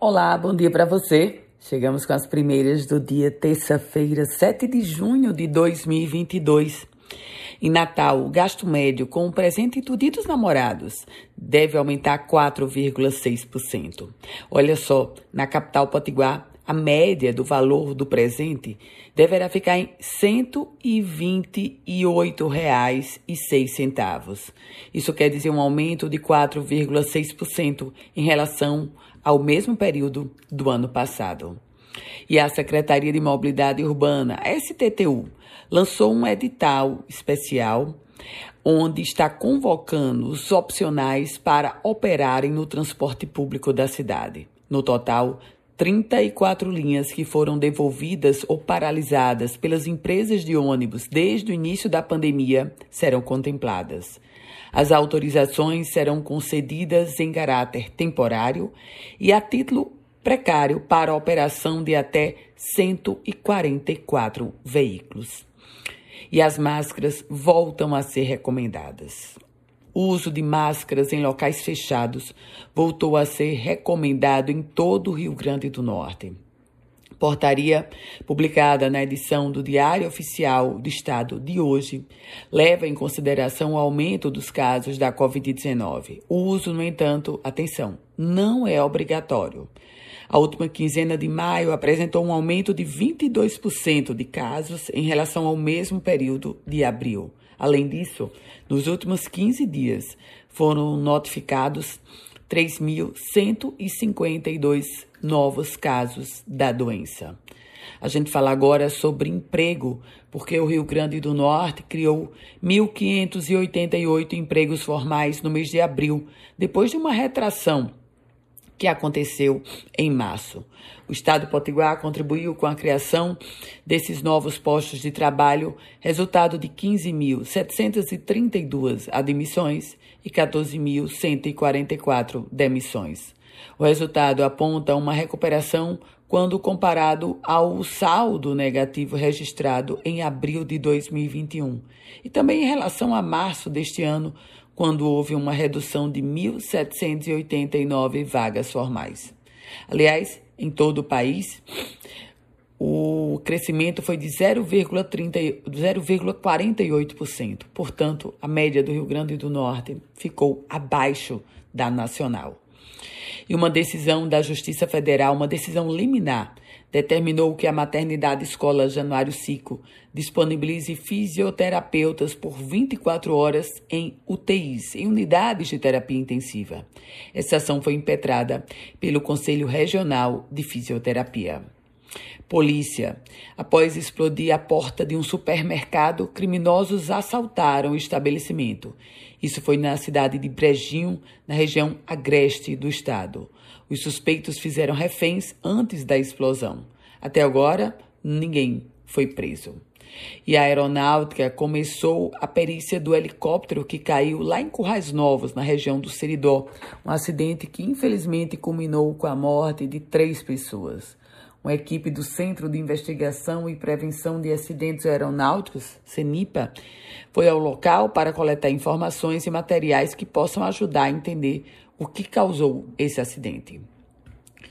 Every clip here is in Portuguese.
Olá, bom dia para você. Chegamos com as primeiras do dia terça-feira, 7 de junho de 2022. Em Natal, o gasto médio com o presente e tudo dos namorados deve aumentar 4,6%. Olha só, na capital Potiguar, a média do valor do presente deverá ficar em R$ 128,06. Isso quer dizer um aumento de 4,6% em relação ao mesmo período do ano passado. E a Secretaria de Mobilidade Urbana, STTU, lançou um edital especial onde está convocando os opcionais para operarem no transporte público da cidade. No total, 34 linhas que foram devolvidas ou paralisadas pelas empresas de ônibus desde o início da pandemia serão contempladas. As autorizações serão concedidas em caráter temporário e a título precário para operação de até 144 veículos. E as máscaras voltam a ser recomendadas. O uso de máscaras em locais fechados voltou a ser recomendado em todo o Rio Grande do Norte. Portaria publicada na edição do Diário Oficial do Estado de hoje leva em consideração o aumento dos casos da Covid-19. O uso, no entanto, atenção, não é obrigatório. A última quinzena de maio apresentou um aumento de 22% de casos em relação ao mesmo período de abril. Além disso, nos últimos 15 dias foram notificados 3.152 novos casos da doença. A gente fala agora sobre emprego, porque o Rio Grande do Norte criou 1.588 empregos formais no mês de abril, depois de uma retração que aconteceu em março. O Estado de Potiguar contribuiu com a criação desses novos postos de trabalho, resultado de 15.732 admissões e 14.144 demissões. O resultado aponta uma recuperação quando comparado ao saldo negativo registrado em abril de 2021 e também em relação a março deste ano, quando houve uma redução de 1.789 vagas formais. Aliás, em todo o país, o crescimento foi de 0,48%. Portanto, a média do Rio Grande do Norte ficou abaixo da nacional. E uma decisão da Justiça Federal, uma decisão liminar, determinou que a maternidade escola Januário Cico disponibilize fisioterapeutas por 24 horas em UTIs, em unidades de terapia intensiva. Essa ação foi impetrada pelo Conselho Regional de Fisioterapia. Polícia. Após explodir a porta de um supermercado, criminosos assaltaram o estabelecimento. Isso foi na cidade de Brejinho, na região agreste do estado. Os suspeitos fizeram reféns antes da explosão. Até agora, ninguém foi preso. E a aeronáutica começou a perícia do helicóptero que caiu lá em Currais Novos, na região do Seridó. Um acidente que infelizmente culminou com a morte de três pessoas. Uma equipe do Centro de Investigação e Prevenção de Acidentes Aeronáuticos, CENIPA, foi ao local para coletar informações e materiais que possam ajudar a entender o que causou esse acidente.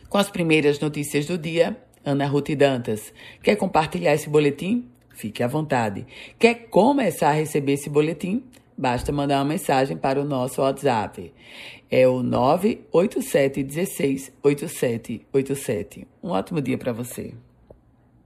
Com as primeiras notícias do dia, Ana Ruth Dantas. Quer compartilhar esse boletim? Fique à vontade. Quer começar a receber esse boletim? Basta mandar uma mensagem para o nosso WhatsApp. É o 987 16 8787. Um ótimo dia para você.